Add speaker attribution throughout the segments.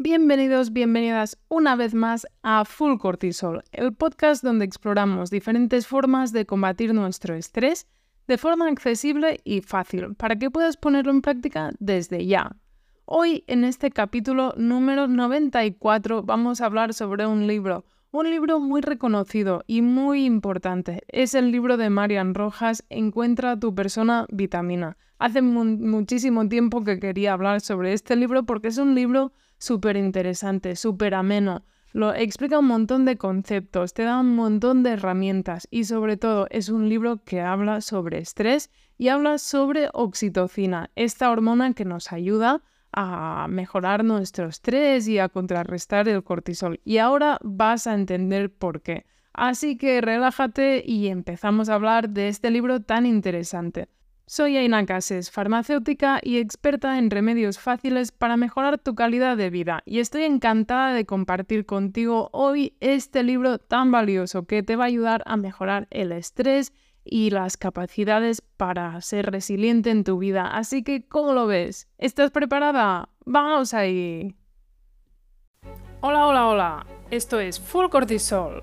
Speaker 1: Bienvenidos, bienvenidas una vez más a Full Cortisol, el podcast donde exploramos diferentes formas de combatir nuestro estrés de forma accesible y fácil, para que puedas ponerlo en práctica desde ya. Hoy, en este capítulo número 94, vamos a hablar sobre un libro, un libro muy reconocido y muy importante. Es el libro de Marian Rojas, Encuentra tu persona vitamina. Hace muchísimo tiempo que quería hablar sobre este libro porque es un libro súper interesante, súper ameno. Lo explica un montón de conceptos, te da un montón de herramientas y sobre todo es un libro que habla sobre estrés y habla sobre oxitocina, esta hormona que nos ayuda a mejorar nuestro estrés y a contrarrestar el cortisol. Y ahora vas a entender por qué. Así que relájate y empezamos a hablar de este libro tan interesante. Soy Aina Cases, farmacéutica y experta en remedios fáciles para mejorar tu calidad de vida y estoy encantada de compartir contigo hoy este libro tan valioso que te va a ayudar a mejorar el estrés y las capacidades para ser resiliente en tu vida. Así que, ¿cómo lo ves? ¿Estás preparada? ¡Vamos ahí! Hola, hola, hola. Esto es Full Cortisol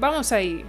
Speaker 1: Vamos ahí.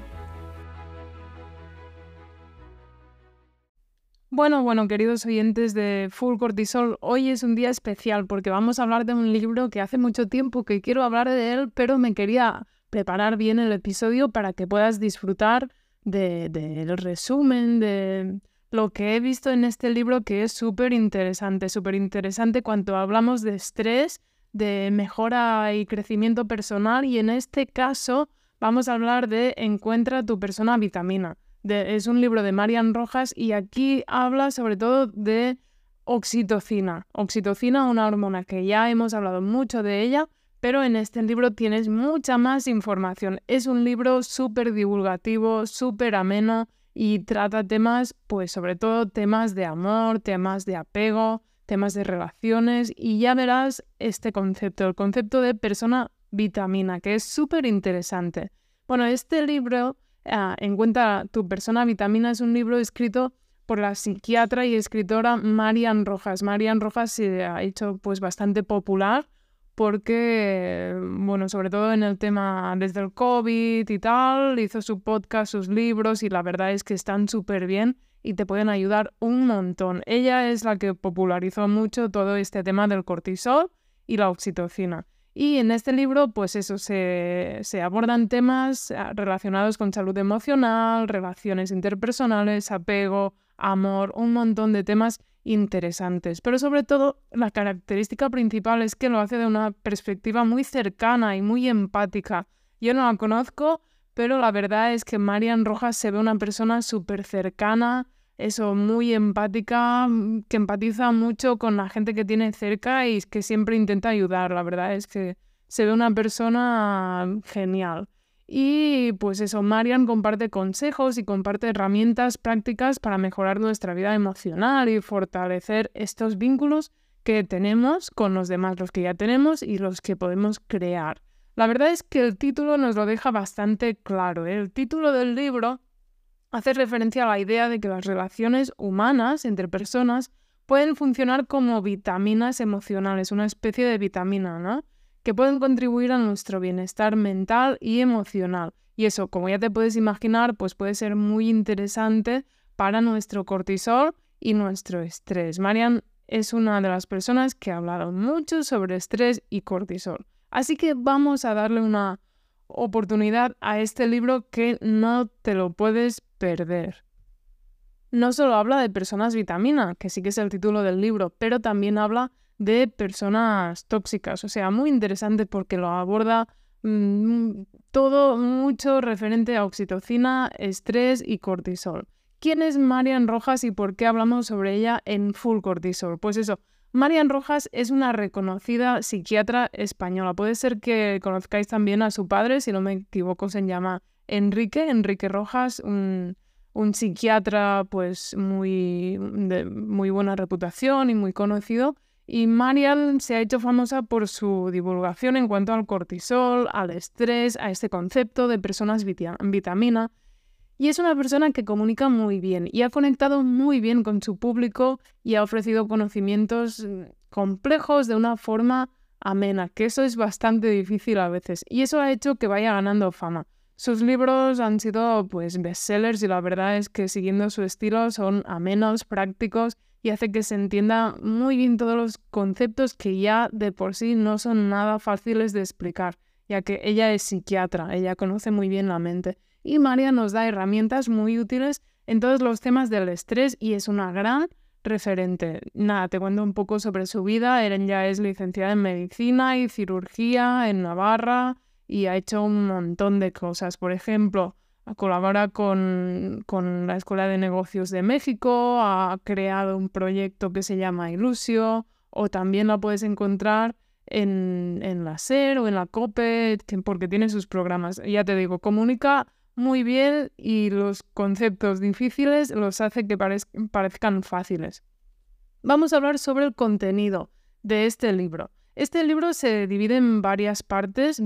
Speaker 1: Bueno, bueno, queridos oyentes de Full Cortisol, hoy es un día especial porque vamos a hablar de un libro que hace mucho tiempo que quiero hablar de él, pero me quería preparar bien el episodio para que puedas disfrutar del resumen, de lo que he visto en este libro que es súper interesante, súper interesante cuando hablamos de estrés, de mejora y crecimiento personal y en este caso vamos a hablar de Encuentra tu persona vitamina. es un libro de Marian Rojas y aquí habla sobre todo de oxitocina. Oxitocina, una hormona que ya hemos hablado mucho de ella, pero en este libro tienes mucha más información. Es un libro súper divulgativo, súper ameno y trata temas, pues sobre todo temas de amor, temas de apego, temas de relaciones y ya verás este concepto, el concepto de persona vitamina, que es súper interesante. Bueno, este libro, ah, Encuentra tu persona vitamina, es un libro escrito por la psiquiatra y escritora Marian Rojas. Marian Rojas se ha hecho pues bastante popular porque, bueno, sobre todo en el tema desde el COVID y tal, hizo su podcast, sus libros y la verdad es que están súper bien y te pueden ayudar un montón. Ella es la que popularizó mucho todo este tema del cortisol y la oxitocina. Y en este libro, pues eso, se, abordan temas ah, relacionados con salud emocional, relaciones interpersonales, apego, amor, un montón de temas interesantes. Pero sobre todo, la característica principal es que lo hace de una perspectiva muy cercana y muy empática. Yo no la conozco, pero la verdad es que Marian Rojas se ve una persona súper cercana, eso, muy empática, mm, que empatiza mucho con la gente que tiene cerca y que siempre intenta ayudar. La verdad es que se ve una persona genial. Y pues eso, Marian comparte consejos y comparte herramientas prácticas para mejorar nuestra vida emocional y fortalecer estos vínculos que tenemos con los demás, los que ya tenemos y los que podemos crear. La verdad es que el título nos lo deja bastante claro. ¿eh? El título del libro hace referencia a la idea de que las relaciones humanas entre personas pueden funcionar como vitaminas emocionales, una especie de vitamina, ¿no? Que pueden contribuir a nuestro bienestar mental y emocional. Y eso, como ya te puedes imaginar, pues puede ser muy interesante para nuestro cortisol y nuestro estrés. Marian es una de las personas que ha hablado mucho sobre estrés y cortisol. Así que vamos a darle una oportunidad a este libro que no te lo puedes perder. No solo habla de personas vitamina, que sí que es el título del libro, pero también habla de personas tóxicas. O sea, muy interesante porque lo aborda mm, todo mucho referente a oxitocina, estrés y cortisol. ¿Quién es Marian Rojas y por qué hablamos sobre ella en Full Cortisol? Pues eso, Marian Rojas es una reconocida psiquiatra española. Puede ser que conozcáis también a su padre, si no me equivoco, se llama Enrique, Enrique Rojas, un, psiquiatra pues muy de muy buena reputación y muy conocido. Y Marian se ha hecho famosa por su divulgación en cuanto al cortisol, al estrés, a este concepto de personas vitamina y es una persona que comunica muy bien y ha conectado muy bien con su público y ha ofrecido conocimientos mm, complejos de una forma amena, que eso es bastante difícil a veces. Y eso ha hecho que vaya ganando fama. Sus libros han sido pues bestsellers y la verdad es que siguiendo su estilo son amenos, prácticos y hace que se entienda muy bien todos los conceptos que ya de por sí no son nada fáciles de explicar, ya que ella es psiquiatra, ella conoce muy bien la mente y María nos da herramientas muy útiles en todos los temas del estrés y es una gran referente. Nada, te cuento un poco sobre su vida. Eren ya es licenciada en medicina y cirugía en Navarra y ha hecho un montón de cosas. Por ejemplo, colabora con, con la Escuela de Negocios de México, ha creado un proyecto que se llama Ilusio o también la puedes encontrar en, en la SER o en la COPE porque tiene sus programas. Ya te digo, comunica muy bien y los conceptos difíciles los hace que parezcan fáciles. Vamos a hablar sobre el contenido de este libro. Este libro se divide en varias partes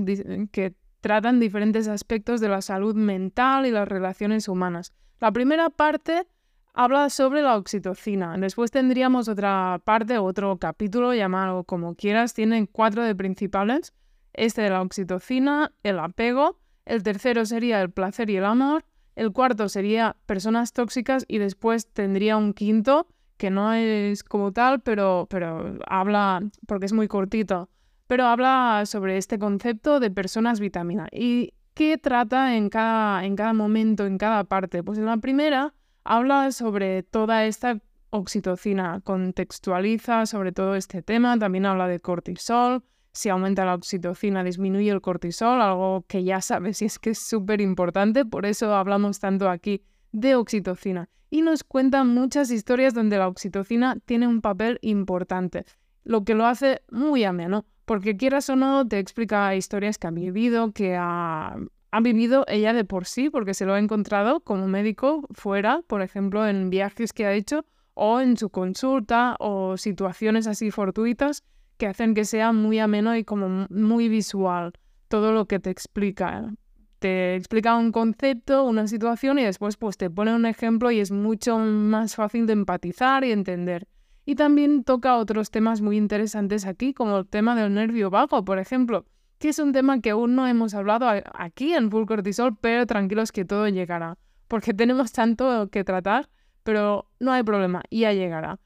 Speaker 1: que tratan diferentes aspectos de la salud mental y las relaciones humanas. La primera parte habla sobre la oxitocina. Después tendríamos otra parte, otro capítulo, llamado como quieras. Tienen cuatro de principales. Este de la oxitocina, el apego, el tercero sería el placer y el amor, el cuarto sería personas tóxicas y después tendría un quinto que no es como tal, pero, pero habla, porque es muy cortito, pero habla sobre este concepto de personas vitamina. ¿Y qué trata en cada, en cada momento, en cada parte? Pues en la primera habla sobre toda esta oxitocina, contextualiza sobre todo este tema, también habla de cortisol, si aumenta la oxitocina, disminuye el cortisol, algo que ya sabes y es que es súper importante, por eso hablamos tanto aquí de oxitocina. Y nos cuentan muchas historias donde la oxitocina tiene un papel importante, lo que lo hace muy ameno, porque quieras o no, te explica historias que ha vivido, que ha, ha vivido ella de por sí, porque se lo ha encontrado como médico fuera, por ejemplo, en viajes que ha hecho, o en su consulta, o situaciones así fortuitas que hacen que sea muy ameno y como muy visual todo lo que te explica. Te explica un concepto, una situación y después pues te pone un ejemplo y es mucho más fácil de empatizar y entender. Y también toca otros temas muy interesantes aquí, como el tema del nervio vago, por ejemplo, que es un tema que aún no hemos hablado aquí en Full Cortisol, pero tranquilos que todo llegará, porque tenemos tanto que tratar, pero no hay problema, ya llegará.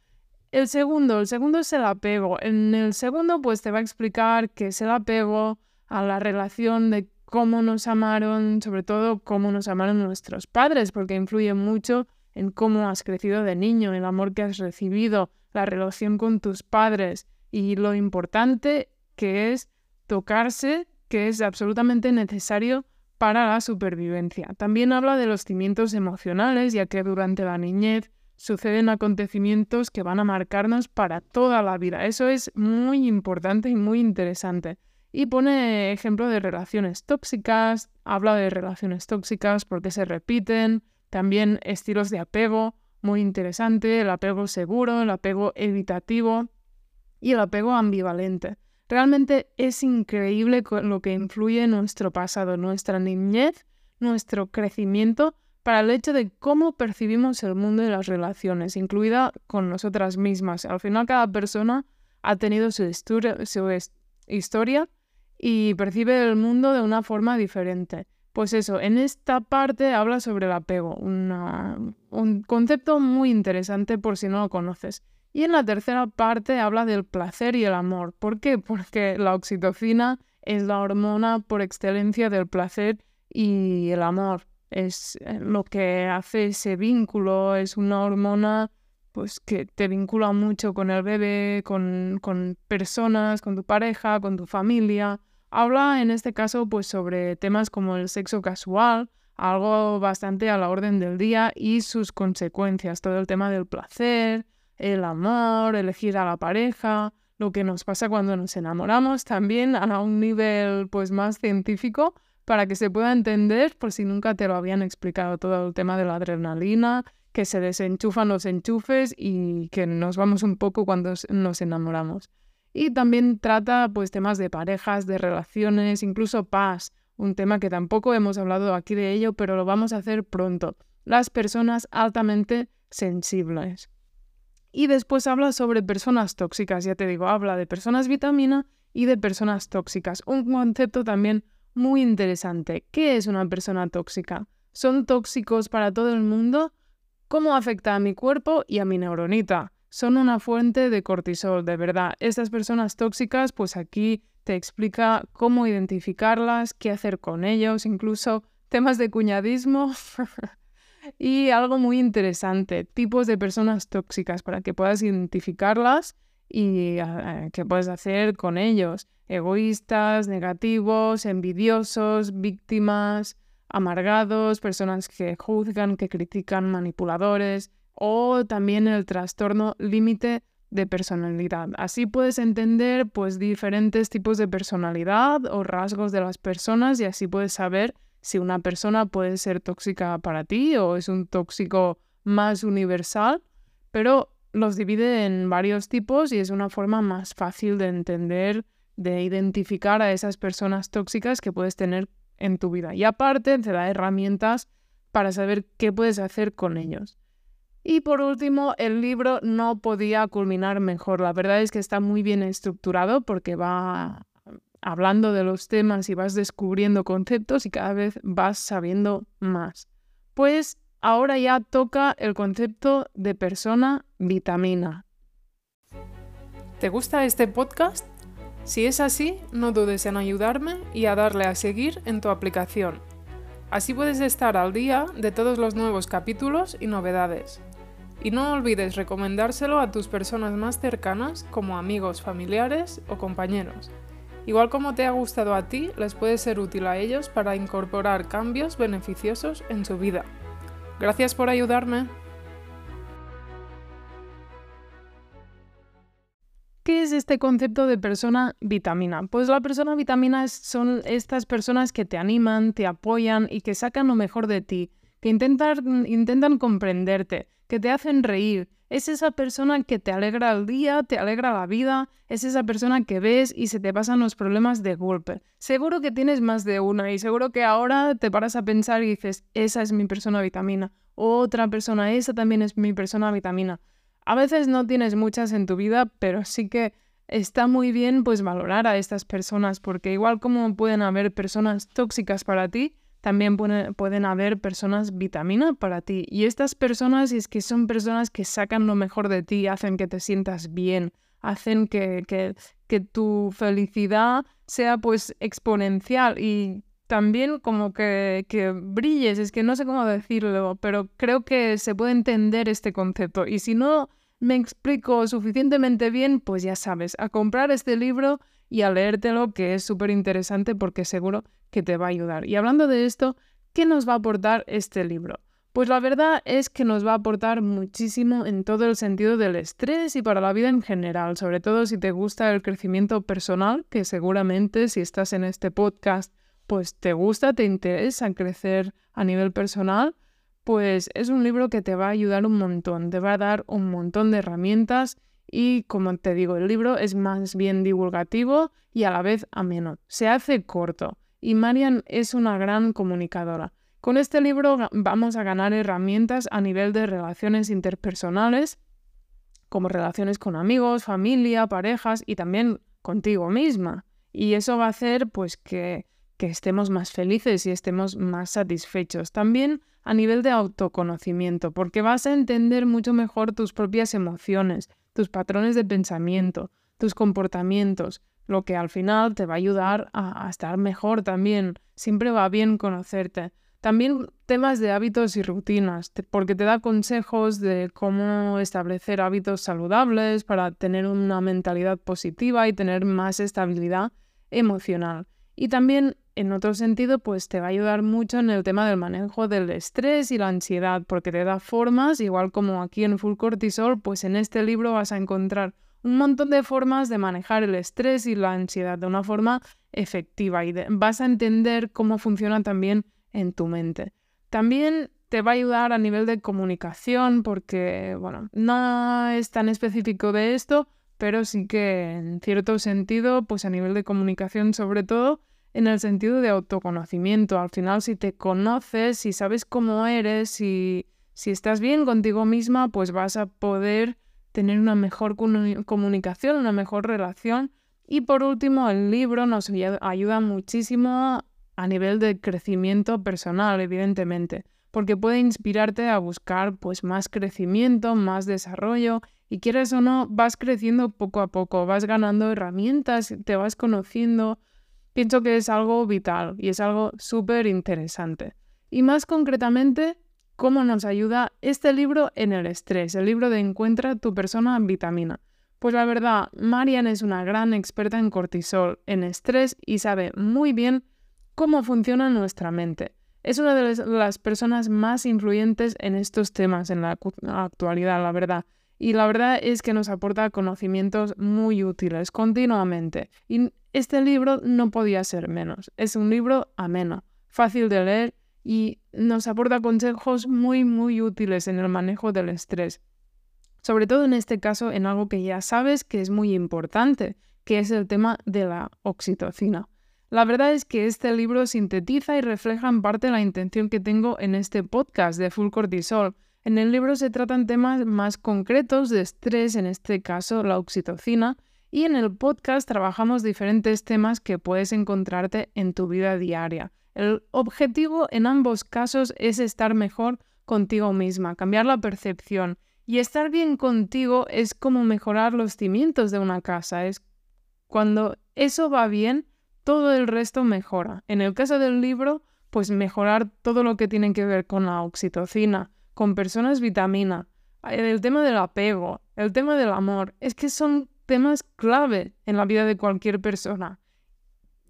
Speaker 1: El segundo, el segundo es el apego. En el segundo, pues te va a explicar qué es el apego a la relación de cómo nos amaron, sobre todo cómo nos amaron nuestros padres, porque influye mucho en cómo has crecido de niño, el amor que has recibido, la relación con tus padres y lo importante que es tocarse, que es absolutamente necesario para la supervivencia. También habla de los cimientos emocionales, ya que durante la niñez suceden acontecimientos que van a marcarnos para toda la vida. Eso es muy importante y muy interesante. Y pone ejemplo de relaciones tóxicas, habla de relaciones tóxicas porque se repiten, también estilos de apego, muy interesante, el apego seguro, el apego evitativo y el apego ambivalente. Realmente es increíble lo que influye en nuestro pasado, nuestra niñez, nuestro crecimiento para el hecho de cómo percibimos el mundo y las relaciones, incluida con nosotras mismas. Al final cada persona ha tenido su, historia y percibe el mundo de una forma diferente. Pues eso, en esta parte habla sobre el apego, un concepto muy interesante por si no lo conoces. Y en la tercera parte habla del placer y el amor. ¿Por qué? Porque la oxitocina es la hormona por excelencia del placer y el amor es eh, lo que hace ese vínculo, es una hormona pues que te vincula mucho con el bebé, con, con personas, con tu pareja, con tu familia. Habla en este caso pues sobre temas como el sexo casual, algo bastante a la orden del día y sus consecuencias, todo el tema del placer, el amor, elegir a la pareja, lo que nos pasa cuando nos enamoramos, también a un nivel pues más científico para que se pueda entender por si nunca te lo habían explicado todo el tema de la adrenalina, que se desenchufan los enchufes y que nos vamos un poco cuando nos enamoramos. Y también trata pues temas de parejas, de relaciones, incluso paz, un tema que tampoco hemos hablado aquí de ello, pero lo vamos a hacer pronto. Las personas altamente sensibles. Y después habla sobre personas tóxicas, ya te digo, habla de personas vitamina y de personas tóxicas. Un concepto también muy interesante. ¿Qué es una persona tóxica? ¿Son tóxicos para todo el mundo? ¿Cómo afecta a mi cuerpo y a mi neuronita? Son una fuente de cortisol, de verdad. Estas personas tóxicas, pues aquí te explica cómo identificarlas, qué hacer con ellos, incluso temas de cuñadismo y algo muy interesante, tipos de personas tóxicas para que puedas identificarlas y eh, qué puedes hacer con ellos. Egoístas, negativos, envidiosos, víctimas, amargados, personas que juzgan, que critican, manipuladores o también el trastorno límite de personalidad. Así puedes entender pues diferentes tipos de personalidad o rasgos de las personas y así puedes saber si una persona puede ser tóxica para ti o es un tóxico más universal, pero los divide en varios tipos y es una forma más fácil de entender, de identificar a esas personas tóxicas que puedes tener en tu vida. Y aparte te da herramientas para saber qué puedes hacer con ellos. Y por último, el libro no podía culminar mejor. La verdad es que está muy bien estructurado porque va hablando de los temas y vas descubriendo conceptos y cada vez vas sabiendo más. Pues ahora ya toca el concepto de persona vitamina. ¿Te gusta este podcast? Si es así, no dudes en ayudarme y a darle a seguir en tu aplicación. Así puedes estar al día de todos los nuevos capítulos y novedades. Y no olvides recomendárselo a tus personas más cercanas como amigos, familiares o compañeros. Igual como te ha gustado a ti, les puede ser útil a ellos para incorporar cambios beneficiosos en su vida. Gracias por ayudarme. ¿Qué es este concepto de persona vitamina? Pues la persona vitamina son estas personas que te animan, te apoyan y que sacan lo mejor de ti, que intentan, intentan comprenderte, que te hacen reír. Es esa persona que te alegra el día, te alegra la vida, es esa persona que ves y se te pasan los problemas de golpe. Seguro que tienes más de una y seguro que ahora te paras a pensar y dices, esa es mi persona vitamina, otra persona, esa también es mi persona vitamina. A veces no tienes muchas en tu vida, pero sí que está muy bien pues valorar a estas personas porque igual como pueden haber personas tóxicas para ti, también pueden haber personas vitamina para ti. Y estas personas es que son personas que sacan lo mejor de ti, hacen que te sientas bien, hacen que, que, que tu felicidad sea pues exponencial y también como que, que, brilles, es que no sé cómo decirlo, pero creo que se puede entender este concepto. Y si no me explico suficientemente bien, pues ya sabes, a comprar este libro y a leértelo, que es súper interesante porque seguro que te va a ayudar. Y hablando de esto, ¿qué nos va a aportar este libro? Pues la verdad es que nos va a aportar muchísimo en todo el sentido del estrés y para la vida en general, sobre todo si te gusta el crecimiento personal, que seguramente si estás en este podcast, pues te gusta, te interesa crecer a nivel personal, pues es un libro que te va a ayudar un montón, te va a dar un montón de herramientas y como te digo, el libro es más bien divulgativo y a la vez ameno. Se hace corto y Marian es una gran comunicadora. Con este libro vamos a ganar herramientas a nivel de relaciones interpersonales, como relaciones con amigos, familia, parejas y también contigo misma. Y eso va a hacer pues que, que estemos más felices y estemos más satisfechos. También a nivel de autoconocimiento, porque vas a entender mucho mejor tus propias emociones, tus patrones de pensamiento, tus comportamientos, lo que al final te va a ayudar a, estar mejor también. Siempre va bien conocerte. También temas de hábitos y rutinas, porque te da consejos de cómo establecer hábitos saludables para tener una mentalidad positiva y tener más estabilidad emocional. Y también en otro sentido, pues te va a ayudar mucho en el tema del manejo del estrés y la ansiedad, porque te da formas, igual como aquí en Full Cortisol, pues en este libro vas a encontrar un montón de formas de manejar el estrés y la ansiedad de una forma efectiva y vas a entender cómo funciona también en tu mente. También te va a ayudar a nivel de comunicación porque, bueno, no es tan específico de esto, pero sí que en cierto sentido, pues a nivel de comunicación sobre todo, en el sentido de autoconocimiento. Al final, si te conoces, si sabes cómo eres, si, si estás bien contigo misma, pues vas a poder tener una mejor comunicación, una mejor relación. Y por último, el libro nos ayuda muchísimo a nivel de crecimiento personal, evidentemente, porque puede inspirarte a buscar pues más crecimiento, más desarrollo y quieres o no, vas creciendo poco a poco, vas ganando herramientas, te vas conociendo. Pienso que es algo vital y es algo súper interesante. Y más concretamente, cómo nos ayuda este libro en el estrés, el libro de Encuentra tu persona vitamina. Pues la verdad, Marian es una gran experta en cortisol, en estrés y sabe muy bien cómo funciona nuestra mente. Es una de las personas más influyentes en estos temas en la actualidad, la verdad. Y la verdad es que nos aporta conocimientos muy útiles continuamente. Este libro no podía ser menos. Es un libro ameno, fácil de leer y nos aporta consejos muy, muy útiles en el manejo del estrés. Sobre todo en este caso en algo que ya sabes que es muy importante, que es el tema de la oxitocina. La verdad es que este libro sintetiza y refleja en parte la intención que tengo en este podcast de Full Cortisol. En el libro se tratan temas más concretos de estrés, en este caso la oxitocina, y en el podcast trabajamos diferentes temas que puedes encontrarte en tu vida diaria. El objetivo en ambos casos es estar mejor contigo misma, cambiar la percepción. Y estar bien contigo es como mejorar los cimientos de una casa. Es cuando eso va bien, todo el resto mejora. En el caso del libro, pues mejorar todo lo que tiene que ver con la oxitocina, con personas vitamina, el tema del apego, el tema del amor, es que son temas clave en la vida de cualquier persona.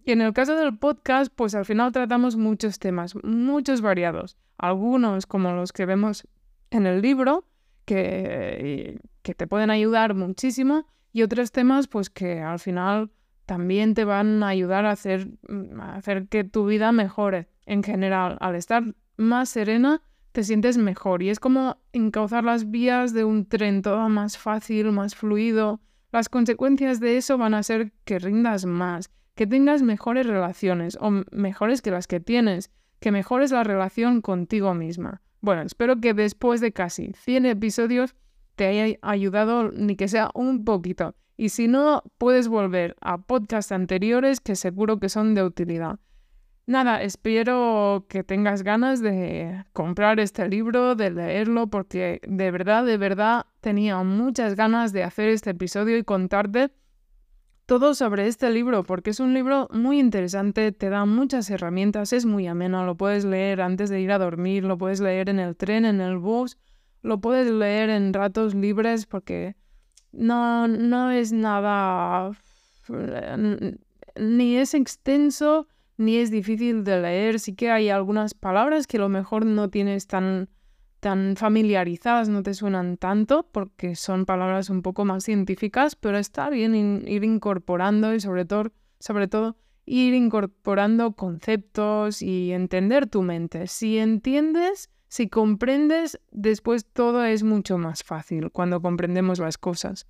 Speaker 1: Y en el caso del podcast, pues al final tratamos muchos temas, muchos variados. Algunos como los que vemos en el libro, que, que te pueden ayudar muchísimo, y otros temas pues que al final también te van a ayudar a hacer, mm, a hacer que tu vida mejore en general. Al estar más serena, te sientes mejor y es como encauzar las vías de un tren todo más fácil, más fluido. Las consecuencias de eso van a ser que rindas más, que tengas mejores relaciones o mejores que las que tienes, que mejores la relación contigo misma. Bueno, espero que después de casi 100 episodios te haya ayudado ni que sea un poquito. Y si no, puedes volver a podcasts anteriores que seguro que son de utilidad. Nada, espero que tengas ganas de comprar este libro, de leerlo, porque de verdad, de verdad tenía muchas ganas de hacer este episodio y contarte todo sobre este libro, porque es un libro muy interesante, te da muchas herramientas, es muy ameno, lo puedes leer antes de ir a dormir, lo puedes leer en el tren, en el bus, lo puedes leer en ratos libres, porque no, no es nada, ni es extenso, ni es difícil de leer. Sí que hay algunas palabras que a lo mejor no tienes tan, tan familiarizadas, no te suenan tanto, porque son palabras un poco más científicas, pero está bien ir incorporando y sobre todo, sobre todo ir incorporando conceptos y entender tu mente. Si entiendes si comprendes, después todo es mucho más fácil cuando comprendemos las cosas.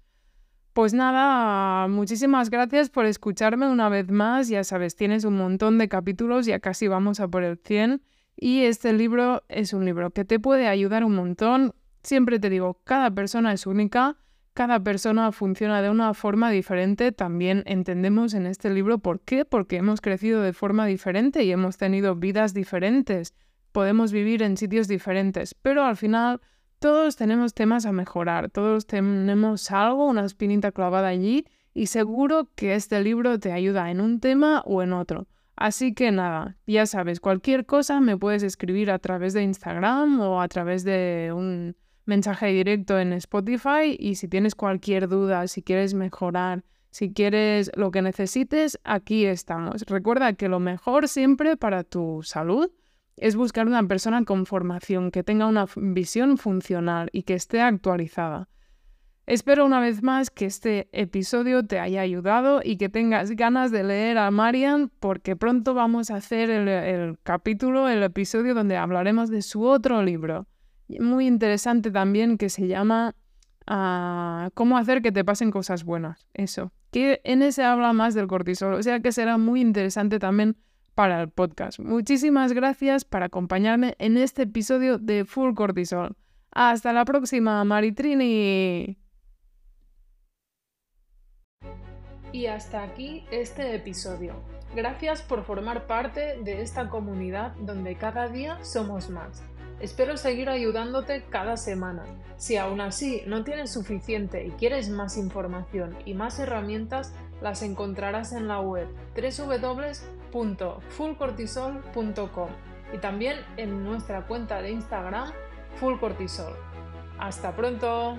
Speaker 1: Pues nada, muchísimas gracias por escucharme una vez más. Ya sabes, tienes un montón de capítulos, ya casi vamos a por el 100. Y este libro es un libro que te puede ayudar un montón. Siempre te digo, cada persona es única, cada persona funciona de una forma diferente. También entendemos en este libro por qué, porque hemos crecido de forma diferente y hemos tenido vidas diferentes podemos vivir en sitios diferentes, pero al final todos tenemos temas a mejorar, todos tenemos algo, una espinita clavada allí y seguro que este libro te ayuda en un tema o en otro. Así que nada, ya sabes, cualquier cosa me puedes escribir a través de Instagram o a través de un mensaje directo en Spotify y si tienes cualquier duda, si quieres mejorar, Si quieres lo que necesites, aquí estamos. Recuerda que lo mejor siempre para tu salud es buscar una persona con formación, que tenga una visión funcional y que esté actualizada. Espero una vez más que este episodio te haya ayudado y que tengas ganas de leer a Marian porque pronto vamos a hacer el, capítulo, el episodio donde hablaremos de su otro libro. Muy interesante también que se llama ah, Cómo hacer que te pasen cosas buenas. Eso. Que en ese habla más del cortisol. O sea que será muy interesante también para el podcast. Muchísimas gracias por acompañarme en este episodio de Full Cortisol. Hasta la próxima, Maritrini. Y hasta aquí este episodio. Gracias por formar parte de esta comunidad donde cada día somos más. Espero seguir ayudándote cada semana. Si aún así no tienes suficiente y quieres más información y más herramientas, las encontrarás en la web www.fullcortisol.com y también en nuestra cuenta de Instagram fullcortisol. ¡Hasta pronto!